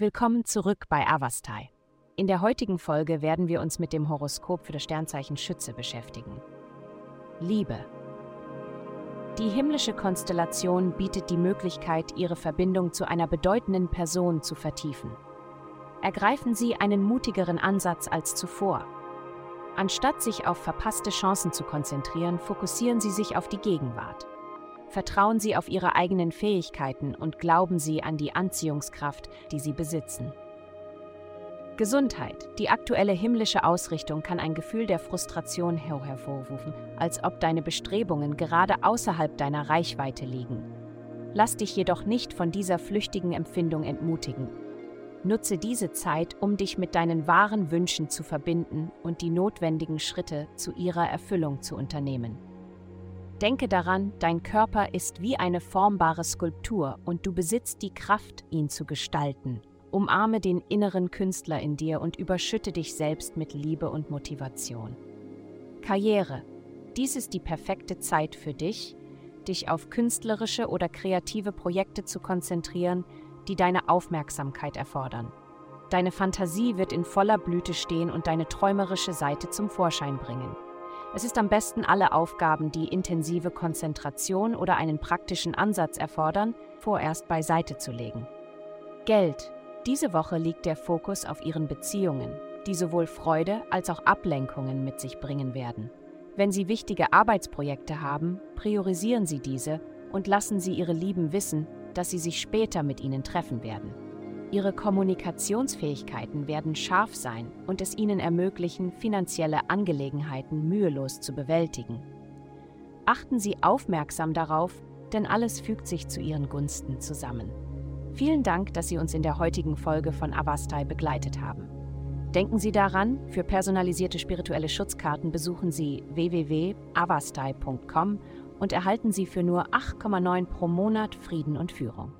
Willkommen zurück bei Avastai. In der heutigen Folge werden wir uns mit dem Horoskop für das Sternzeichen Schütze beschäftigen. Liebe. Die himmlische Konstellation bietet die Möglichkeit, Ihre Verbindung zu einer bedeutenden Person zu vertiefen. Ergreifen Sie einen mutigeren Ansatz als zuvor. Anstatt sich auf verpasste Chancen zu konzentrieren, fokussieren Sie sich auf die Gegenwart. Vertrauen Sie auf Ihre eigenen Fähigkeiten und glauben Sie an die Anziehungskraft, die Sie besitzen. Gesundheit. Die aktuelle himmlische Ausrichtung kann ein Gefühl der Frustration hervorrufen, als ob deine Bestrebungen gerade außerhalb deiner Reichweite liegen. Lass dich jedoch nicht von dieser flüchtigen Empfindung entmutigen. Nutze diese Zeit, um dich mit deinen wahren Wünschen zu verbinden und die notwendigen Schritte zu ihrer Erfüllung zu unternehmen. Denke daran, dein Körper ist wie eine formbare Skulptur und du besitzt die Kraft, ihn zu gestalten. Umarme den inneren Künstler in dir und überschütte dich selbst mit Liebe und Motivation. Karriere. Dies ist die perfekte Zeit für dich, dich auf künstlerische oder kreative Projekte zu konzentrieren, die deine Aufmerksamkeit erfordern. Deine Fantasie wird in voller Blüte stehen und deine träumerische Seite zum Vorschein bringen. Es ist am besten, alle Aufgaben, die intensive Konzentration oder einen praktischen Ansatz erfordern, vorerst beiseite zu legen. Geld. Diese Woche liegt der Fokus auf Ihren Beziehungen, die sowohl Freude als auch Ablenkungen mit sich bringen werden. Wenn Sie wichtige Arbeitsprojekte haben, priorisieren Sie diese und lassen Sie Ihre Lieben wissen, dass Sie sich später mit ihnen treffen werden. Ihre Kommunikationsfähigkeiten werden scharf sein und es Ihnen ermöglichen, finanzielle Angelegenheiten mühelos zu bewältigen. Achten Sie aufmerksam darauf, denn alles fügt sich zu Ihren Gunsten zusammen. Vielen Dank, dass Sie uns in der heutigen Folge von Avastai begleitet haben. Denken Sie daran, für personalisierte spirituelle Schutzkarten besuchen Sie www.avastai.com und erhalten Sie für nur 8,9 pro Monat Frieden und Führung.